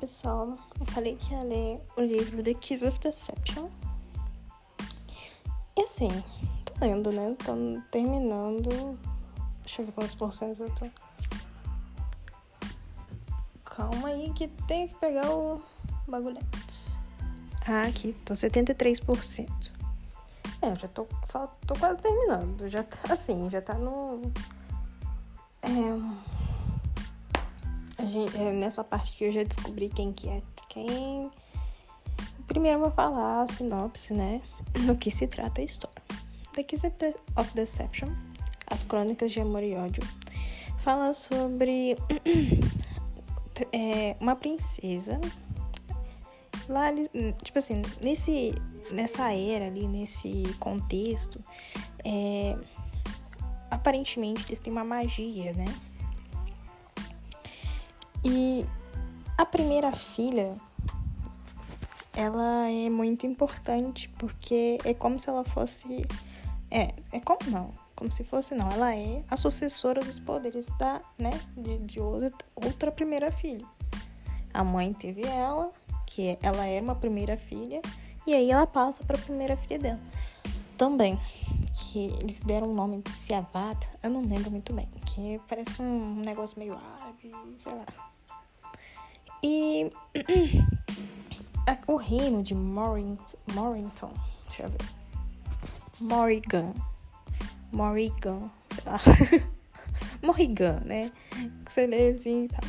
pessoal, eu falei que ia ler o livro The Kiss of Deception. E assim, tô lendo, né? Tô terminando. Deixa eu ver quantos porcentos eu tô. Calma aí que tem que pegar o bagulho. Ah, aqui, tô 73%. É, eu já tô, tô quase terminando. Já tá assim, já tá no. É gente, é nessa parte que eu já descobri quem que é quem. Primeiro vou falar a sinopse, né? No que se trata a história. The Kiss of Deception, As Crônicas de Amor e Ódio, fala sobre é, uma princesa. Lá, tipo assim, nesse, nessa era ali, nesse contexto, é, aparentemente eles têm uma magia, né? E a primeira filha, ela é muito importante porque é como se ela fosse. É, é como não? Como se fosse não. Ela é a sucessora dos poderes da, né, de, de outra, outra primeira filha. A mãe teve ela, que é, ela é uma primeira filha, e aí ela passa para a primeira filha dela. Também, que eles deram o nome de Siavat, eu não lembro muito bem, que parece um negócio meio árabe, sei lá. E o reino de Morrington, deixa eu ver. Morrigan. Morrigan, sei lá. Morrigan, né? Você lê assim e tal.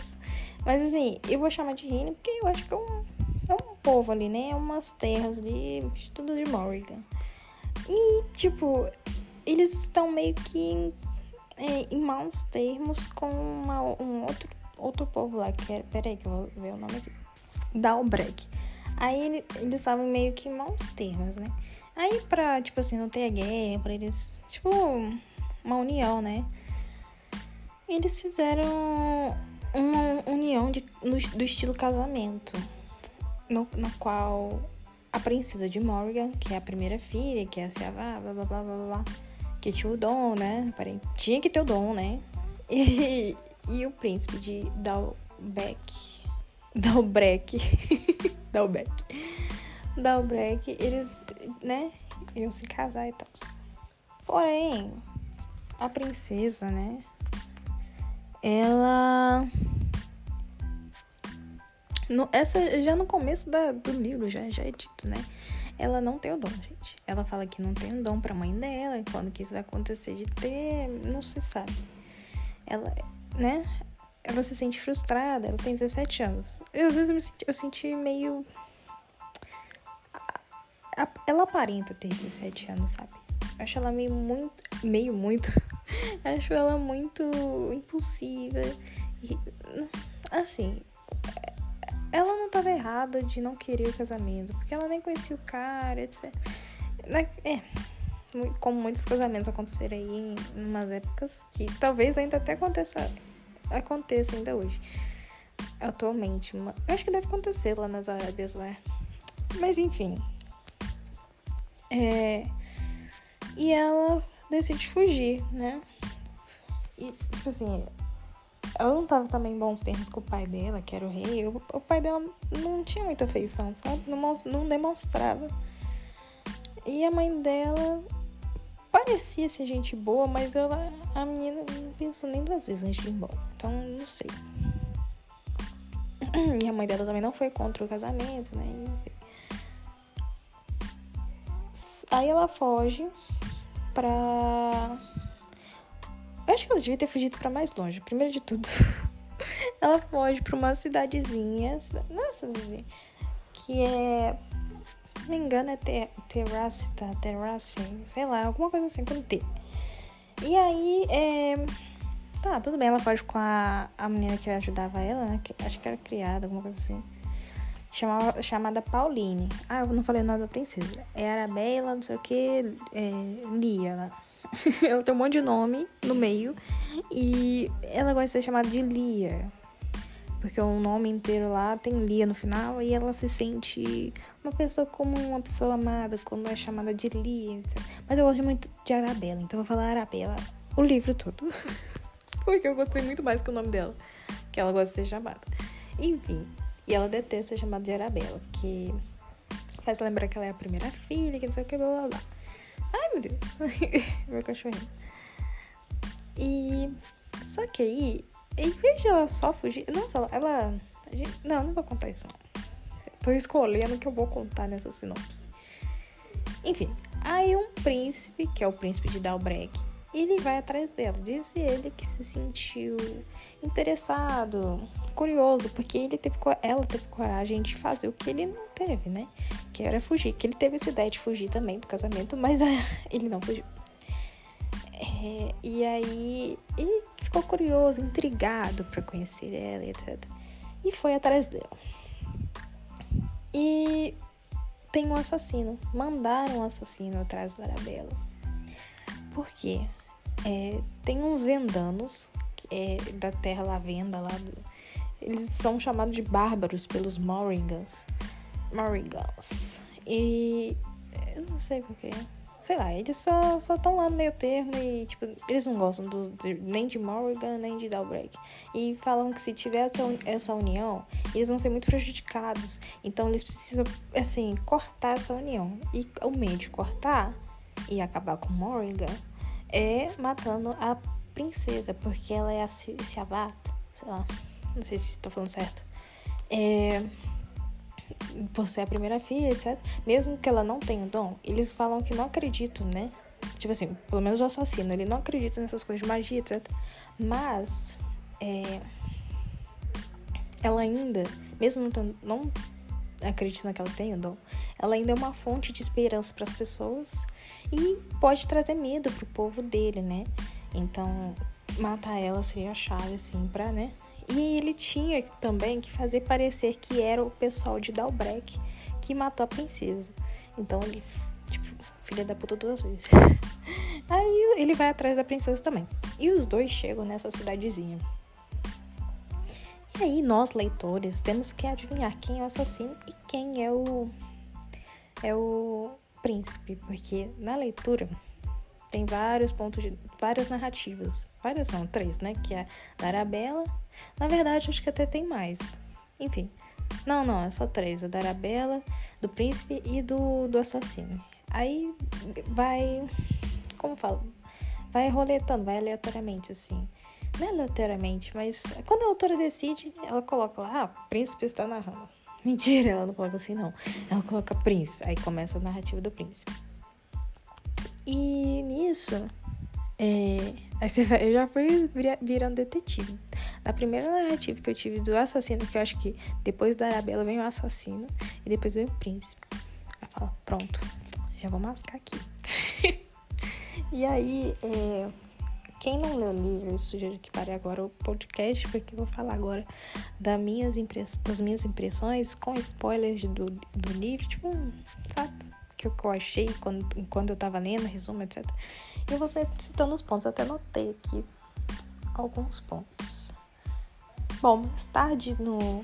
Mas assim, eu vou chamar de reino porque eu acho que é um, é um povo ali, né? É umas terras ali, tudo de Morrigan. E, tipo, eles estão meio que em, é, em maus termos com uma, um outro outro povo lá, que era. Peraí, que eu vou ver o nome aqui. Dalbreg. Aí ele, eles estavam meio que em maus termos, né? Aí pra, tipo assim, não ter guerra, pra eles. Tipo, uma união, né? Eles fizeram uma união de, no, do estilo casamento. No, na qual a princesa de Morgan, que é a primeira filha, que é a Siavá, blá blá blá blá blá, que tinha o dom, né? Tinha que ter o dom, né? E, e o príncipe de Dalbeck. Dalbreck. Dalbeck. Dalbreck, eles, né, iam se casar e tal. Porém, a princesa, né, ela. No, essa já no começo da, do livro já, já é dito, né? Ela não tem o dom, gente. Ela fala que não tem o dom pra mãe dela, e quando que isso vai acontecer de ter, não se sabe. Ela, né? Ela se sente frustrada, ela tem 17 anos. Eu, às vezes eu, me senti, eu senti meio. Ela aparenta ter 17 anos, sabe? Eu acho ela meio muito. Meio muito. Acho ela muito impulsiva. E, assim. Ela não estava errada de não querer o casamento, porque ela nem conhecia o cara, etc. É, como muitos casamentos aconteceram aí em umas épocas que talvez ainda até aconteça, aconteça ainda hoje. Atualmente. Eu acho que deve acontecer lá nas Arábias lá. Mas enfim. É, e ela decide fugir, né? E, tipo assim, ela não tava também em bons termos com o pai dela, que era o rei. O, o pai dela não tinha muita afeição, sabe? Não, não demonstrava. E a mãe dela parecia ser gente boa, mas ela, a menina não pensou nem duas vezes antes de ir embora. Então, não sei. E a mãe dela também não foi contra o casamento, né? Aí ela foge pra. Eu acho que ela devia ter fugido para mais longe. Primeiro de tudo, ela foge pra uma cidadezinha. Nossa, que é se não me engano é ter, Terracita, Terrace, sei lá, alguma coisa assim com T. E aí, é... Tá, tudo bem, ela foge com a, a menina que ajudava ela, né? Que, acho que era criada, alguma coisa assim. Chamava, chamada Pauline. Ah, eu não falei o nome da princesa. É Arabella, não sei o que, é, Lia lá. ela tem um monte de nome no meio. E ela gosta de ser chamada de Lia. Porque o nome inteiro lá tem Lia no final e ela se sente uma pessoa como uma pessoa amada quando é chamada de Lia. Mas eu gosto muito de Arabella, então eu vou falar Arabella o livro todo. Porque eu gostei muito mais que o nome dela, que ela gosta de ser chamada. Enfim, E ela detesta ser chamada de Arabella, porque faz lembrar que ela é a primeira filha, que não sei o que, blá blá blá. Ai, meu Deus. meu cachorrinho. E. Só que aí, em vez de ela só fugir. Nossa, ela. ela não, não vou contar isso. Tô escolhendo o que eu vou contar nessa sinopse. Enfim, aí um príncipe, que é o príncipe de Dalbrek, ele vai atrás dela. Diz ele que se sentiu interessado, curioso, porque ele teve, ela teve coragem de fazer o que ele não teve, né? Que era fugir. Que ele teve essa ideia de fugir também do casamento, mas ele não fugiu. É, e aí ele ficou curioso, intrigado para conhecer ela, etc. E foi atrás dela. E tem um assassino. Mandaram um assassino atrás da Arabella. Por quê? É, tem uns vendanos é, da terra lavenda lá. Do, eles são chamados de bárbaros pelos Morrigans. Morrigans. E eu não sei porquê. Sei lá, eles só estão lá no meio termo e, tipo, eles não gostam do, de, nem de Morrigan nem de Dalbreak. E falam que se tiver essa, essa união, eles vão ser muito prejudicados. Então eles precisam, assim, cortar essa união. E o meio de cortar e acabar com Morrigan é matando a princesa, porque ela é a Siavato, sei lá, não sei se estou falando certo. É, por ser a primeira filha, etc. Mesmo que ela não tenha o dom, eles falam que não acreditam, né? Tipo assim, pelo menos o assassino, ele não acredita nessas coisas de magia, etc. Mas, é, ela ainda, mesmo não, não acreditando que ela tem o dom, ela ainda é uma fonte de esperança para as pessoas e pode trazer medo pro povo dele, né? Então, matar ela seria a chave, assim, pra, né? E ele tinha também que fazer parecer que era o pessoal de Dalbrek que matou a princesa. Então ele, tipo, filha da puta duas vezes. Aí ele vai atrás da princesa também. E os dois chegam nessa cidadezinha. Aí nós, leitores, temos que adivinhar quem é o assassino e quem é o é o príncipe, porque na leitura tem vários pontos de várias narrativas. Várias não, três, né? Que é da Arabella. Na verdade, acho que até tem mais. Enfim. Não, não, é só três. O da Arabella, do príncipe e do, do assassino. Aí vai. Como falo? Vai roletando, vai aleatoriamente, assim. Não é mas quando a autora decide, ela coloca lá, ah, príncipe está narrando. Mentira, ela não coloca assim, não. Ela coloca príncipe. Aí começa a narrativa do príncipe. E nisso, é, aí você vai, eu já fui virando detetive. Na primeira narrativa que eu tive do assassino, que eu acho que depois da Arabella vem o assassino e depois vem o príncipe. Aí fala, pronto, já vou mascar aqui. e aí, é, quem não leu o livro, eu sugiro que pare agora o podcast, porque eu vou falar agora das minhas, impress das minhas impressões com spoilers do, do livro, tipo, sabe? que eu, que eu achei quando, quando eu tava lendo, resumo, etc. E eu vou citando os pontos, até notei aqui alguns pontos. Bom, mais tarde no,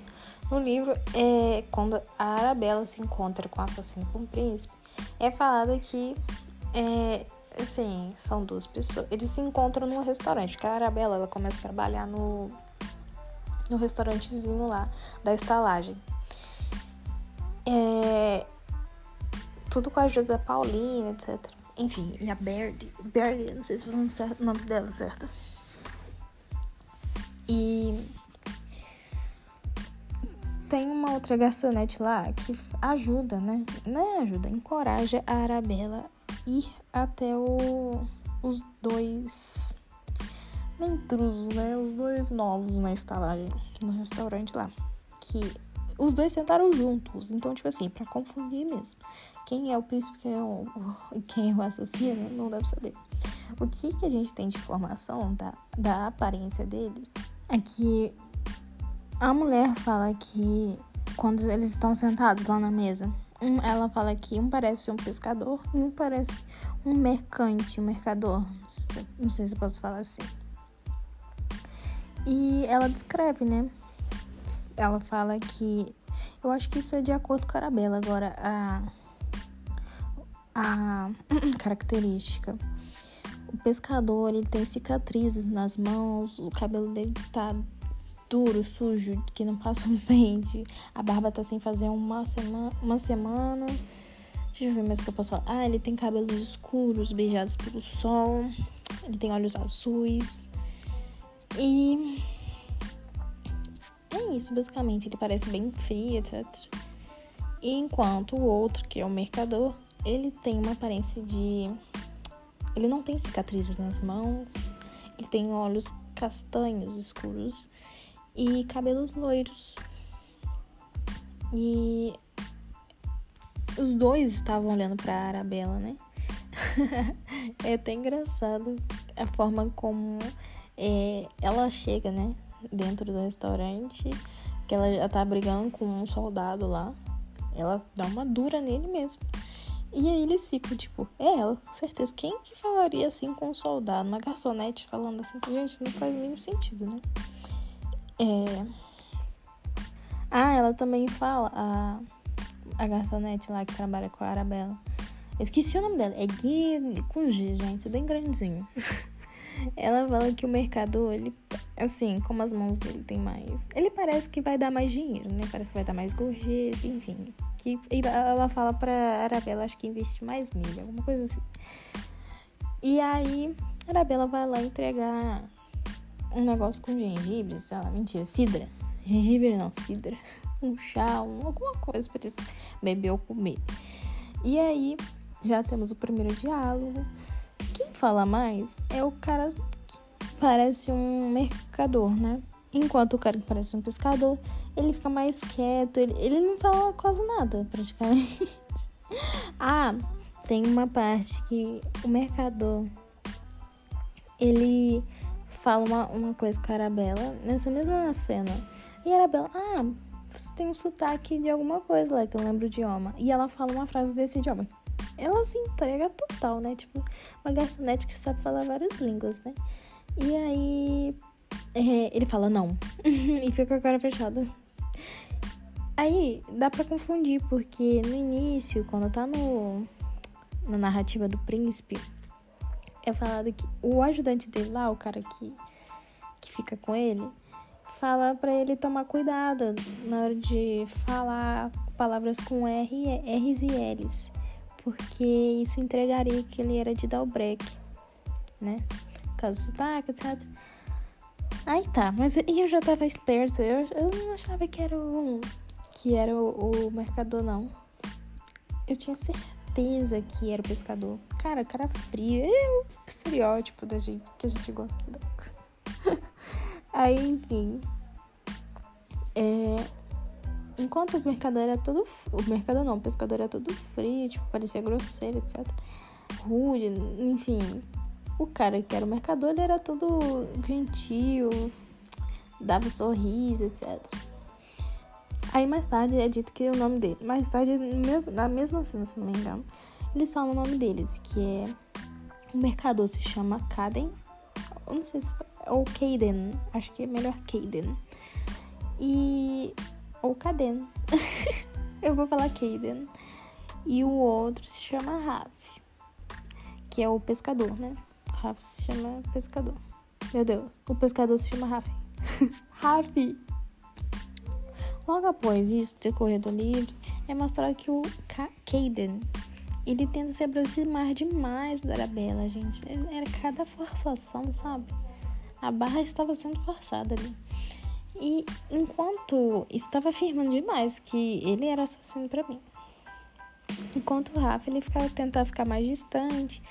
no livro, é, quando a Arabella se encontra com o assassino com o príncipe, é falado que, é, assim, são duas pessoas. Eles se encontram num restaurante, que a Arabella ela começa a trabalhar no, no restaurantezinho lá da estalagem. É, tudo com a ajuda da Paulina, etc. Enfim, e a Baird. Baird, não sei se certo, o nome dela, certo? E tem uma outra garçonete lá que ajuda, né? Não é ajuda, encoraja a Arabella ir até o, os dois intrusos, né? Os dois novos na estalagem, no restaurante lá. Que os dois sentaram juntos. Então, tipo assim, para confundir mesmo. Quem é o príncipe, quem é o, quem é o assassino, não dá pra saber. O que, que a gente tem de informação da, da aparência deles é que a mulher fala que quando eles estão sentados lá na mesa, um, ela fala que um parece um pescador e um parece um mercante, um mercador. Não sei, não sei se posso falar assim. E ela descreve, né? ela fala que. Eu acho que isso é de acordo com a Arabella. Agora, a. A característica. O pescador, ele tem cicatrizes nas mãos, o cabelo dele tá duro, sujo, que não passa um pente. A barba tá sem fazer uma semana. Uma semana. Deixa eu ver mais o que eu posso falar. Ah, ele tem cabelos escuros, beijados pelo sol. Ele tem olhos azuis. E. É isso, basicamente. Ele parece bem frio, etc. E enquanto o outro, que é o mercador, ele tem uma aparência de. Ele não tem cicatrizes nas mãos. Ele tem olhos castanhos escuros e cabelos loiros. E os dois estavam olhando para Arabella, né? é até engraçado a forma como é, ela chega, né? Dentro do restaurante, que ela já tá brigando com um soldado lá. Ela dá uma dura nele mesmo. E aí eles ficam tipo, é ela, com certeza. Quem que falaria assim com um soldado? Uma garçonete falando assim, gente, não faz o mínimo sentido, né? É. Ah, ela também fala, a, a garçonete lá que trabalha com a Arabella. esqueci o nome dela. É Gui com G, gente, bem grandinho. ela fala que o mercador, ele, assim, como as mãos dele tem mais. Ele parece que vai dar mais dinheiro, né? Parece que vai dar mais gorjeta, enfim que ela fala pra Arabella, acho que investir mais nele, alguma coisa assim. E aí, Arabella vai lá entregar um negócio com gengibre, sei lá, mentira, cidra. Gengibre não, cidra. Um chá, um, alguma coisa pra beber ou comer. E aí, já temos o primeiro diálogo. Quem fala mais é o cara que parece um mercador, né? Enquanto o cara que parece um pescador ele fica mais quieto, ele, ele não fala quase nada, praticamente. ah, tem uma parte que o mercador ele fala uma, uma coisa com a Arabella nessa mesma cena. E a Arabella, ah, você tem um sotaque de alguma coisa lá, que eu lembro o idioma. E ela fala uma frase desse idioma. Ela se entrega total, né? Tipo, uma garçonete que sabe falar várias línguas, né? E aí é, ele fala não. e fica com a cara fechada. Aí dá para confundir, porque no início, quando tá no, na narrativa do príncipe, é falado que o ajudante dele lá, o cara que, que fica com ele, fala para ele tomar cuidado na hora de falar palavras com R, R's e L's, porque isso entregaria que ele era de Dalbrec, né? Caso sotaque, etc. Aí tá, mas eu já tava esperto, eu, eu não achava que era um que era o, o mercador, não. Eu tinha certeza que era o pescador. Cara, cara frio. É o estereótipo da gente, que a gente gosta. Aí, enfim. É, enquanto o mercador era todo. O mercador não, o pescador era todo frio, tipo, parecia grosseiro, etc. Rude, enfim. O cara que era o mercador, ele era todo gentil, dava sorriso, etc. Aí mais tarde é dito que é o nome dele. Mais tarde, na mesma cena, se não me engano, eles falam o nome deles, que é. O mercador se chama Caden. Eu não sei se. Ou Caden. Acho que é melhor Caden. E. Ou Caden. Eu vou falar Caden. E o outro se chama Raf. Que é o pescador, né? Raf se chama pescador. Meu Deus, o pescador se chama Raf. Raf! Logo após isso ter corrido livre, é mostrado que o Caden ele tenta se aproximar demais da Arabella, gente. Era cada forçação, sabe? A barra estava sendo forçada ali. E enquanto estava afirmando demais que ele era assassino para mim. Enquanto o Rafa ele ficava tentando ficar mais distante.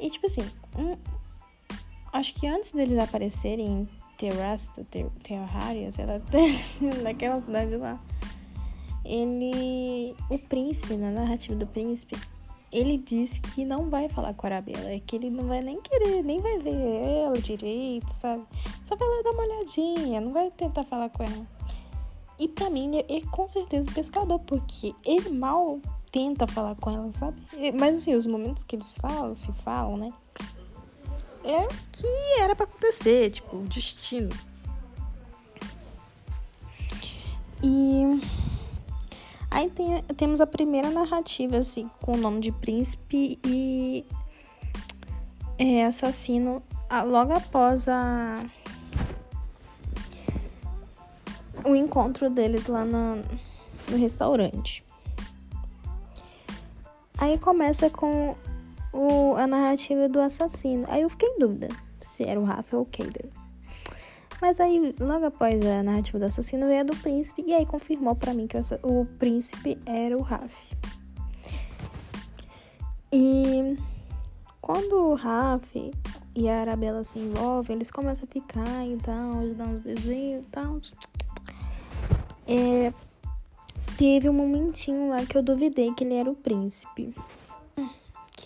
E tipo assim, um, acho que antes deles aparecerem Terrasta, ter, Terrarias, ela naquela cidade lá. Ele, o príncipe, na narrativa do príncipe, ele disse que não vai falar com a Arabella, é que ele não vai nem querer, nem vai ver ela direito, sabe? Só vai lá dar uma olhadinha, não vai tentar falar com ela. E para mim, é, é com certeza o pescador, porque ele mal tenta falar com ela, sabe? Mas assim, os momentos que eles falam, se falam, né? é o que era para acontecer, tipo, destino. E aí tem, temos a primeira narrativa, assim, com o nome de príncipe e é, assassino logo após a. o encontro deles lá na, no restaurante. Aí começa com o, a narrativa do assassino. Aí eu fiquei em dúvida se era o Rafa ou o Kaden. Mas aí, logo após a narrativa do assassino, veio a do príncipe. E aí confirmou para mim que o, príncipe era o Raf. E quando o Raf e a Arabella se envolvem, eles começam a ficar e tal, eles dão uns beijinhos e tal. É, teve um momentinho lá que eu duvidei que ele era o príncipe.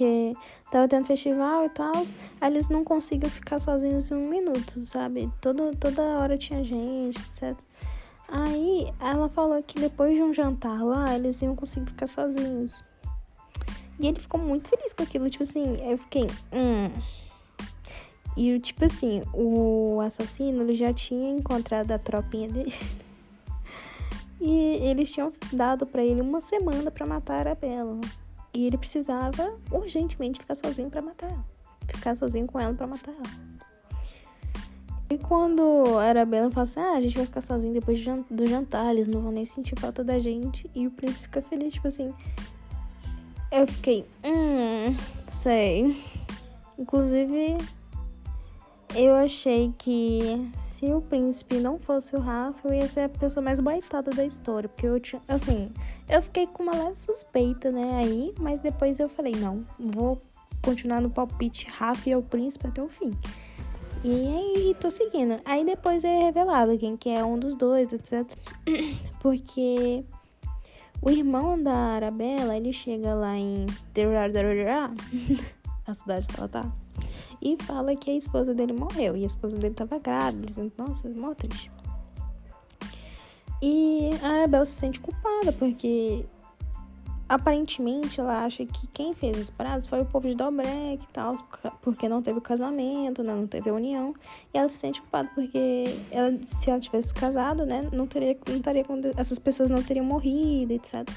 Que tava tendo festival e tal, aí eles não conseguiam ficar sozinhos um minuto, sabe? Todo, toda hora tinha gente, etc. Aí ela falou que depois de um jantar lá, eles iam conseguir ficar sozinhos. E ele ficou muito feliz com aquilo, tipo assim, eu fiquei, hum. E tipo assim, o assassino ele já tinha encontrado a tropinha dele. E eles tinham dado para ele uma semana para matar a Arabella. E ele precisava urgentemente ficar sozinho para matar ela. Ficar sozinho com ela para matar ela. E quando a Arabella fala assim: Ah, a gente vai ficar sozinho depois do jantar, eles não vão nem sentir falta da gente. E o príncipe fica feliz, tipo assim. Eu fiquei, hum, sei. Inclusive, eu achei que se o príncipe não fosse o Rafa, eu ia ser a pessoa mais baitada da história. Porque eu tinha. Assim, eu fiquei com uma leve suspeita, né? Aí, mas depois eu falei, não, vou continuar no palpite Rafa e o príncipe até o fim. E aí tô seguindo. Aí depois é revelado quem que é um dos dois, etc. Porque o irmão da Arabella, ele chega lá em a cidade que ela tá e fala que a esposa dele morreu. E a esposa dele tava grávida, dizendo, nossa, mó triste. E a Arabelle se sente culpada, porque aparentemente ela acha que quem fez os pratos foi o povo de Dobrek e tal, porque não teve casamento, né, não teve união. E ela se sente culpada porque ela, se ela tivesse casado, né, não teria, não estaria essas pessoas não teriam morrido, etc.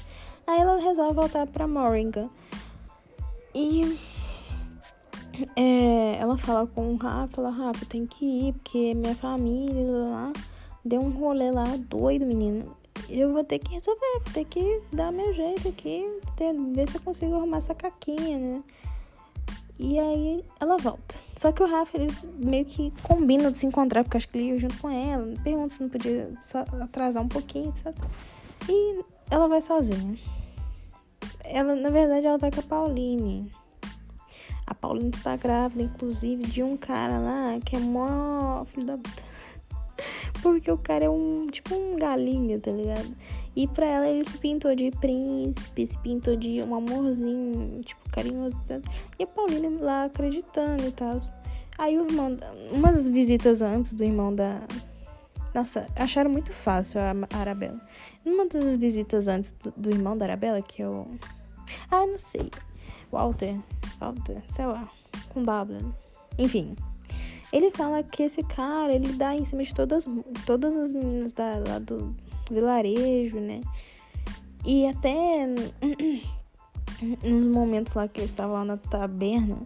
Aí ela resolve voltar para Moringa. E é, ela fala com o Rafa, ela, Rafa, tem que ir, porque minha família lá deu um rolê lá doido, menino. Eu vou ter que resolver, vou ter que dar meu jeito aqui, ter, ver se eu consigo arrumar essa caquinha, né? E aí ela volta. Só que o Rafa, eles meio que combinam de se encontrar, porque acho que ele ia junto com ela. Pergunta se não podia atrasar um pouquinho, etc. E ela vai sozinha. Ela, na verdade, ela vai com a Pauline. A Paulina está grávida, inclusive, de um cara lá que é mó filho da puta. Porque o cara é um, tipo um galinho, tá ligado? E pra ela ele se pintou de príncipe, se pintou de um amorzinho, tipo, carinhoso. E a Paulina lá acreditando e tal. Aí o irmão, umas visitas antes do irmão da. Nossa, acharam muito fácil a Arabella. Numa das visitas antes do, do irmão da Arabella, que eu. Ah, não sei. Walter, Walter, sei lá, com W. Enfim, ele fala que esse cara, ele dá em cima de todas, todas as meninas da, lá do vilarejo, né? E até nos momentos lá que ele estava lá na taberna,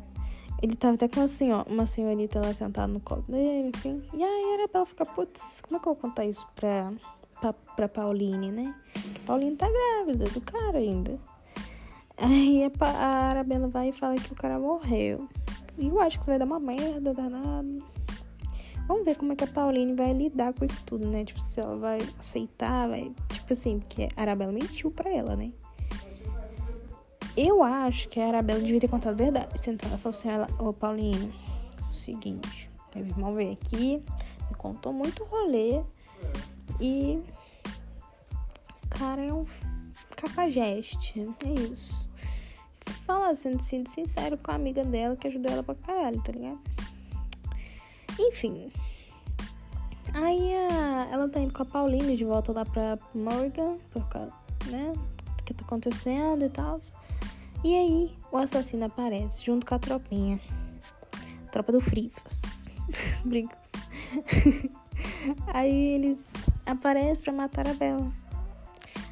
ele tava até com assim, ó, uma senhorita lá sentada no colo dele, enfim. E aí era pra ficar, putz, como é que eu vou contar isso pra, pra, pra Pauline, né? Que Pauline tá grávida do cara ainda. Aí a, a Arabella vai e fala que o cara morreu. E eu acho que isso vai dar uma merda danada. Vamos ver como é que a Pauline vai lidar com isso tudo, né? Tipo, se ela vai aceitar, vai. Tipo assim, porque a Arabella mentiu pra ela, né? Eu acho que a Arabella devia ter contado a verdade. Sentar ela falou assim: ela, Ô Pauline, é o seguinte, meu irmão veio aqui, me contou muito rolê. E. Cara, é um cafajeste. É isso falar, sendo, sendo sincero com a amiga dela que ajudou ela pra caralho, tá ligado? Enfim. Aí a, ela tá indo com a Pauline de volta lá pra Morgan, por causa, né? Do que tá acontecendo e tal. E aí o assassino aparece junto com a tropinha. Tropa do Frifas. Brincas. aí eles aparecem pra matar a Bela.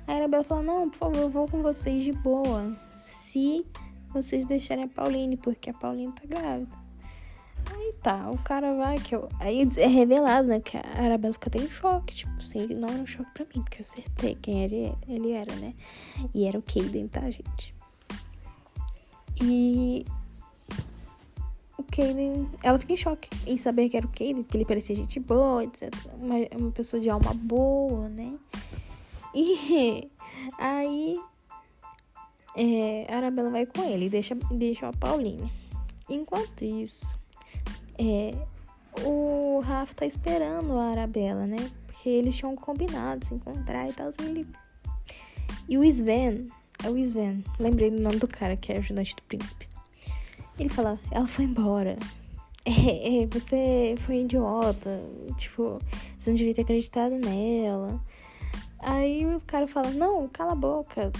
A Bela fala, não, por favor, eu vou com vocês de boa. Se vocês deixarem a Pauline, porque a Pauline tá grávida. Aí tá, o cara vai, que eu. Aí é revelado, né? Que a Arabella fica até em choque. Tipo assim, não era um choque pra mim, porque eu acertei quem ele, ele era, né? E era o Caden, tá, gente? E. O Caden. Ela fica em choque em saber que era o Caden, porque ele parecia gente boa, etc. Uma, uma pessoa de alma boa, né? E. Aí. É, Arabella vai com ele e deixa, deixa a Pauline. Enquanto isso, é, o Rafa tá esperando a Arabella, né? Porque eles tinham combinado se encontrar e tal. Assim, ele... E o Sven, é o Sven, lembrei do nome do cara que é ajudante do príncipe. Ele fala, ela foi embora. É, é, você foi idiota. Tipo, você não devia ter acreditado nela. Aí o cara fala, não, cala a boca.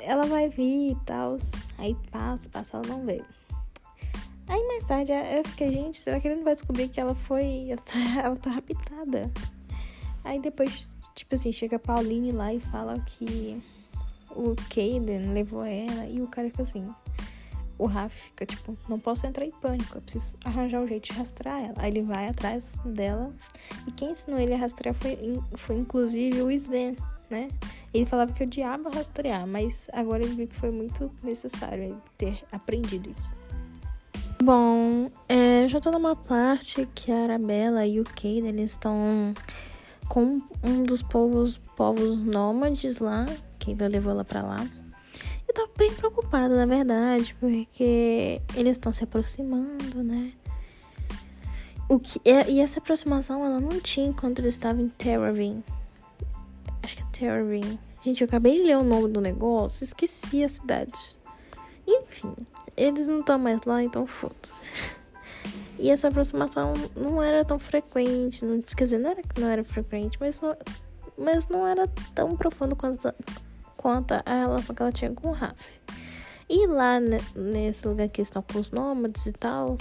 Ela vai vir e tal. Aí passa, passa, ela não veio. Aí mais tarde eu fiquei, gente, será que ele não vai descobrir que ela foi. Ela tá, ela tá raptada? Aí depois, tipo assim, chega a Pauline lá e fala que o Caden levou ela e o cara fica assim. O Rafa fica tipo, não posso entrar em pânico, eu preciso arranjar um jeito de rastrear ela. Aí ele vai atrás dela. E quem ensinou ele a rastrear foi, foi inclusive o Sven, né? Ele falava que odiava rastrear, mas agora ele viu que foi muito necessário ter aprendido isso. Bom, é, já tô numa parte que a Arabella e o Cade, eles estão com um dos povos, povos nômades lá, que ainda levou ela pra lá. Tô bem preocupada, na verdade, porque eles estão se aproximando, né? O que, e essa aproximação ela não tinha enquanto eles estavam em Terravin. Acho que é Terravin. Gente, eu acabei de ler o nome do negócio, esqueci a cidade. Enfim, eles não estão mais lá, então foda-se. E essa aproximação não era tão frequente, não, quer dizer, não era não era frequente, mas não, mas não era tão profundo quanto, quanto a relação que ela tinha com o Raf. E lá nesse lugar que estão com os nômades e tal,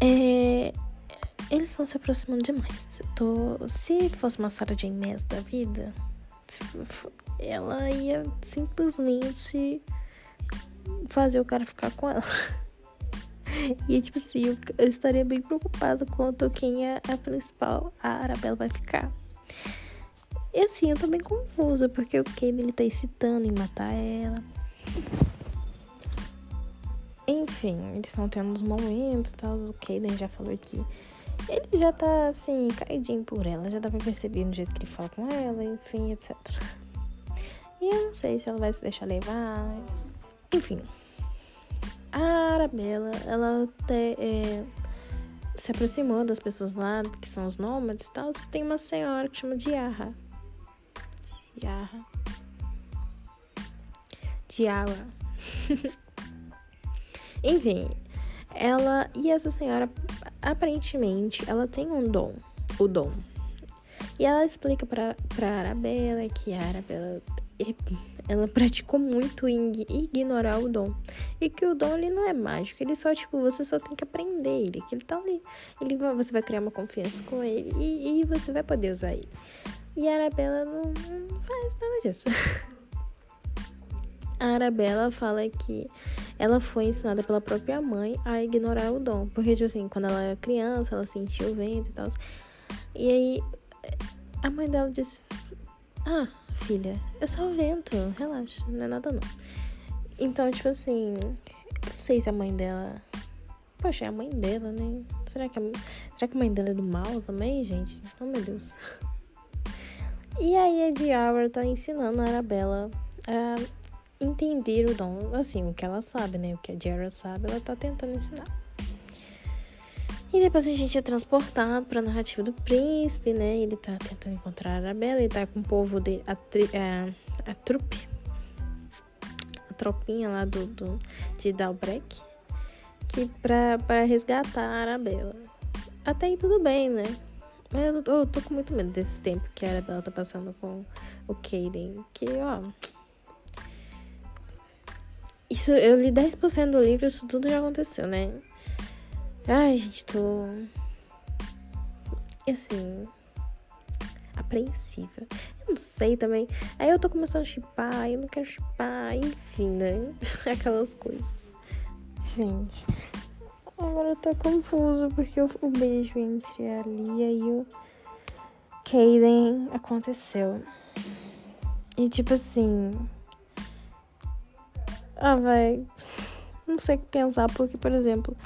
é, eles estão se aproximando demais. Tô, se fosse uma Sarah Jane Maas da vida, ela ia simplesmente fazer o cara ficar com ela. E tipo assim, eu, eu estaria bem preocupada quanto quem é a principal, a Arabella, vai ficar. E assim, eu tô bem confusa, porque o Kane ele tá excitando em matar ela. Enfim, eles estão tendo uns momentos e tal. O Kaden já falou que ele já tá assim, caidinho por ela. Já dá pra perceber no jeito que ele fala com ela, enfim, etc. E eu não sei se ela vai se deixar levar. Enfim. A Arabella, ela até é, se aproximou das pessoas lá, que são os nômades e tal. Tem uma senhora que chama Diarra. Diarra. Diarra. Enfim, ela e essa senhora aparentemente ela tem um dom, o dom. E ela explica para para Arabella que a Arabella ela praticou muito em ignorar o dom. E que o dom ele não é mágico, ele só, tipo, você só tem que aprender ele, que ele tá ali. Ele, você vai criar uma confiança com ele e, e você vai poder usar ele. E a Arabella não, não faz nada disso. a Arabella fala que ela foi ensinada pela própria mãe a ignorar o dom. Porque, tipo assim, quando ela era criança, ela sentia o vento e tal. E aí, a mãe dela disse: Ah, filha, é só o vento, relaxa, não é nada não. Então, tipo assim, não sei se a mãe dela. Poxa, é a mãe dela, né? Será que a, será que a mãe dela é do mal também, gente? Oh, meu Deus. E aí a Diara tá ensinando a Arabella a entender o dom, assim, o que ela sabe, né? O que a Diara sabe, ela tá tentando ensinar. E depois a gente é transportado pra narrativa do príncipe, né? Ele tá tentando encontrar a Arabella, ele tá com o povo de. a, tri, a, a trupe. A tropinha lá do, do de Dalbrek. Que pra, pra resgatar a Arabella. Até aí tudo bem, né? Mas eu tô, eu tô com muito medo desse tempo que a Arabella tá passando com o Kaden. Que, ó. Isso, eu li 10% do livro, isso tudo já aconteceu, né? Ai, gente, tô. Assim. Apreensiva. Eu não sei também. Aí eu tô começando a chipar, eu não quero chipar, enfim, né? Aquelas coisas. Gente. Agora eu tô confuso porque o, beijo entre a Lia e o Kaden aconteceu. E tipo assim. Ah, vai. Não sei o que pensar, porque, por exemplo,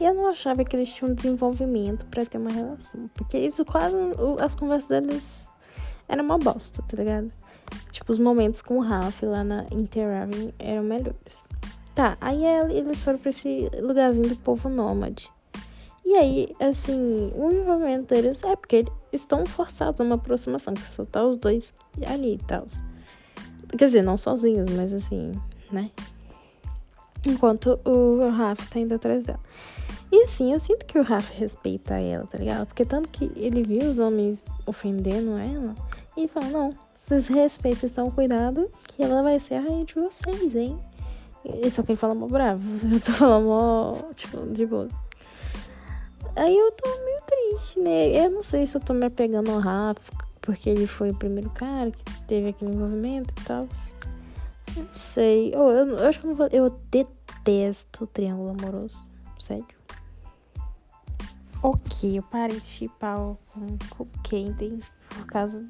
eu não achava que eles tinham desenvolvimento para ter uma relação. Porque isso quase. As conversas deles eram uma bosta, tá ligado? Tipo, os momentos com o Ralph lá na Interraven eram melhores. Tá, aí eles foram pra esse lugarzinho do povo nômade. E aí, assim, o envolvimento deles é porque estão forçados a uma aproximação, que só tá os dois ali e tal. Quer dizer, não sozinhos, mas assim, né? Enquanto o Rafa tá indo atrás dela. E assim, eu sinto que o Rafa respeita ela, tá ligado? Porque tanto que ele viu os homens ofendendo ela e fala: Não, vocês respeitam, vocês estão cuidado, que ela vai ser a rainha de vocês, hein? Só que ele fala mó bravo. Eu tô falando mó, tipo, de boa. Aí eu tô meio triste, né? Eu não sei se eu tô me apegando ao Rafa, porque ele foi o primeiro cara que teve aquele envolvimento e tal. Não sei. Eu, eu acho que eu não vou. Eu detesto o triângulo amoroso. Sério. Ok, eu parei de chipar com o Kaden por causa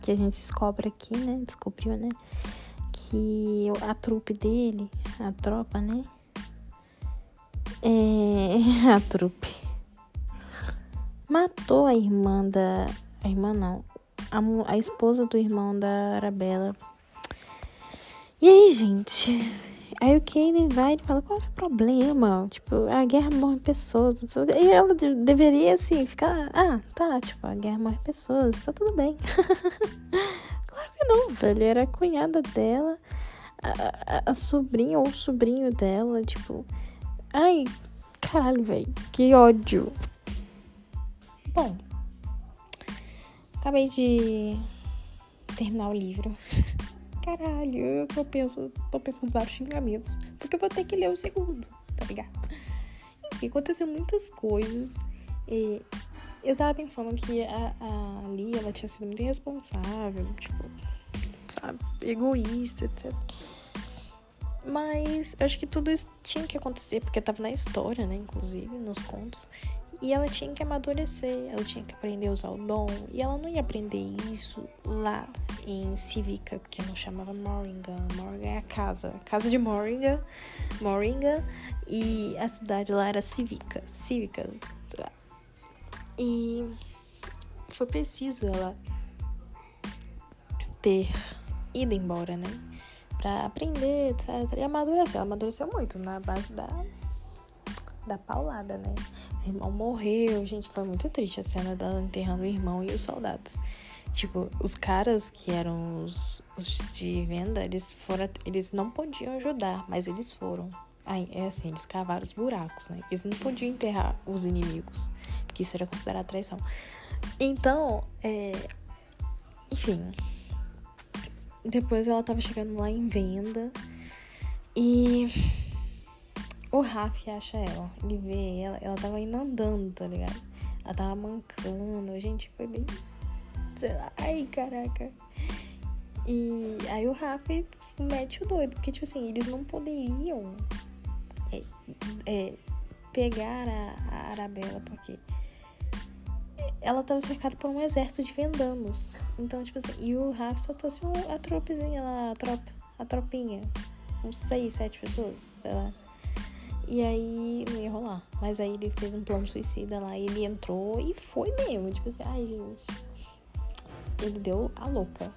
que a gente descobre aqui, né? Descobriu, né? Que a trupe dele, a tropa, né? É, a trupe matou a irmã da. A irmã não. A, a esposa do irmão da Arabella. E aí, gente? Aí o Kaden vai e fala, qual é o problema? Tipo, a guerra morre pessoas. E ela deveria, assim, ficar... Ah, tá, tipo, a guerra morre pessoas, tá tudo bem. claro que não, velho. Era a cunhada dela, a, a, sobrinha ou o sobrinho dela, tipo... Ai, caralho, velho. Que ódio. Bom, acabei de terminar o livro. caralho, eu, eu penso, tô pensando vários xingamentos. Porque eu vou ter que ler o segundo, tá ligado? Enfim, aconteceu muitas coisas. E eu tava pensando que a, a Lia, ela tinha sido muito irresponsável, tipo, sabe, egoísta, etc. Mas eu acho que tudo isso tinha que acontecer, porque tava na história, né, inclusive, nos contos. E ela tinha que amadurecer, ela tinha que aprender a usar o dom. E ela não ia aprender isso lá em Civica, que não chamava Moringa. Moringa é a casa, a casa de Moringa, Moringa. E a cidade lá era Civica, Civica. E foi preciso ela ter ido embora, né? Pra aprender, etc. E amadurecer. Ela amadureceu muito na base da da paulada, né? O irmão morreu, gente, foi muito triste a cena dela enterrando o irmão e os soldados. Tipo, os caras que eram os, os de venda, eles foram, eles não podiam ajudar, mas eles foram. Aí, é assim, eles cavaram os buracos, né? Eles não podiam enterrar os inimigos, porque isso era considerado traição. Então, é... Enfim. Depois ela tava chegando lá em venda e o Raf acha ela. Ele vê ela, ela tava indo andando, tá ligado? Ela tava mancando. Gente, foi bem. Sei lá. Ai, caraca. E aí o Raf mete o doido. Porque, tipo assim, eles não poderiam é, é, pegar a, a Arabella, porque ela tava cercada por um exército de vendanos. Então, tipo assim, e o Raf só trouxe a tropezinha lá, a tropa, a tropinha. Uns seis, sete pessoas, sei lá. E aí não ia rolar. Mas aí ele fez um plano suicida lá ele entrou e foi mesmo. Tipo assim, ai gente. Ele deu a louca.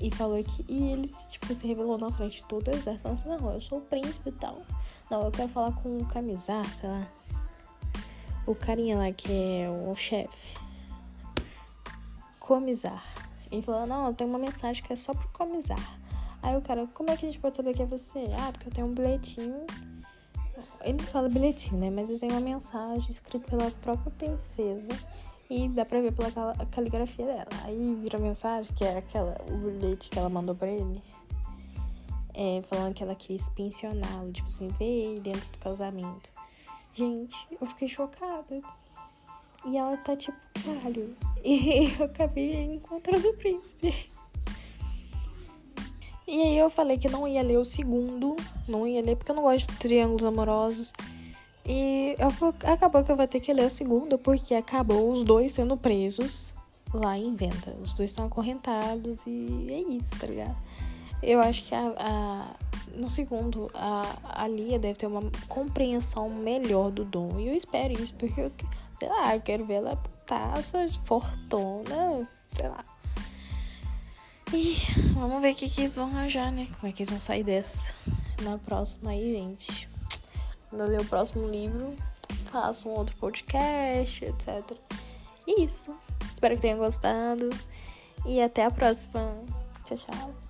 E falou que. E ele, tipo, se revelou na frente de todo o exército. Falando assim, não, eu sou o príncipe e tal. Não, eu quero falar com o camisar, sei lá. O carinha lá que é o chefe. Comisar. Ele falou, não, eu tenho uma mensagem que é só pro comisar. Aí o cara, como é que a gente pode saber que é você? Ah, porque eu tenho um bilhetinho ele fala bilhetinho, né? Mas ele tem uma mensagem escrita pela própria princesa. E dá pra ver pela caligrafia dela. Aí vira a mensagem, que é aquela, o bilhete que ela mandou pra ele. É, falando que ela queria pensioná-lo, tipo assim, ver ele antes do casamento. Gente, eu fiquei chocada. E ela tá tipo, caralho. E eu acabei encontrando o príncipe. E aí eu falei que não ia ler o segundo, não ia ler porque eu não gosto de triângulos amorosos. E eu acabou que eu vou ter que ler o segundo, porque acabou os dois sendo presos lá em venda. Os dois estão acorrentados e é isso, tá ligado? Eu acho que a, a no segundo, a, a Lia deve ter uma compreensão melhor do Dom. E eu espero isso, porque eu, sei lá, eu quero ver ela putaça, fortuna, sei lá. E vamos ver o que, que eles vão arranjar, né? Como é que eles vão sair dessa na próxima aí, gente. Quando eu ler o próximo livro, faço um outro podcast, etc. E isso. Espero que tenham gostado. E até a próxima. Tchau, tchau.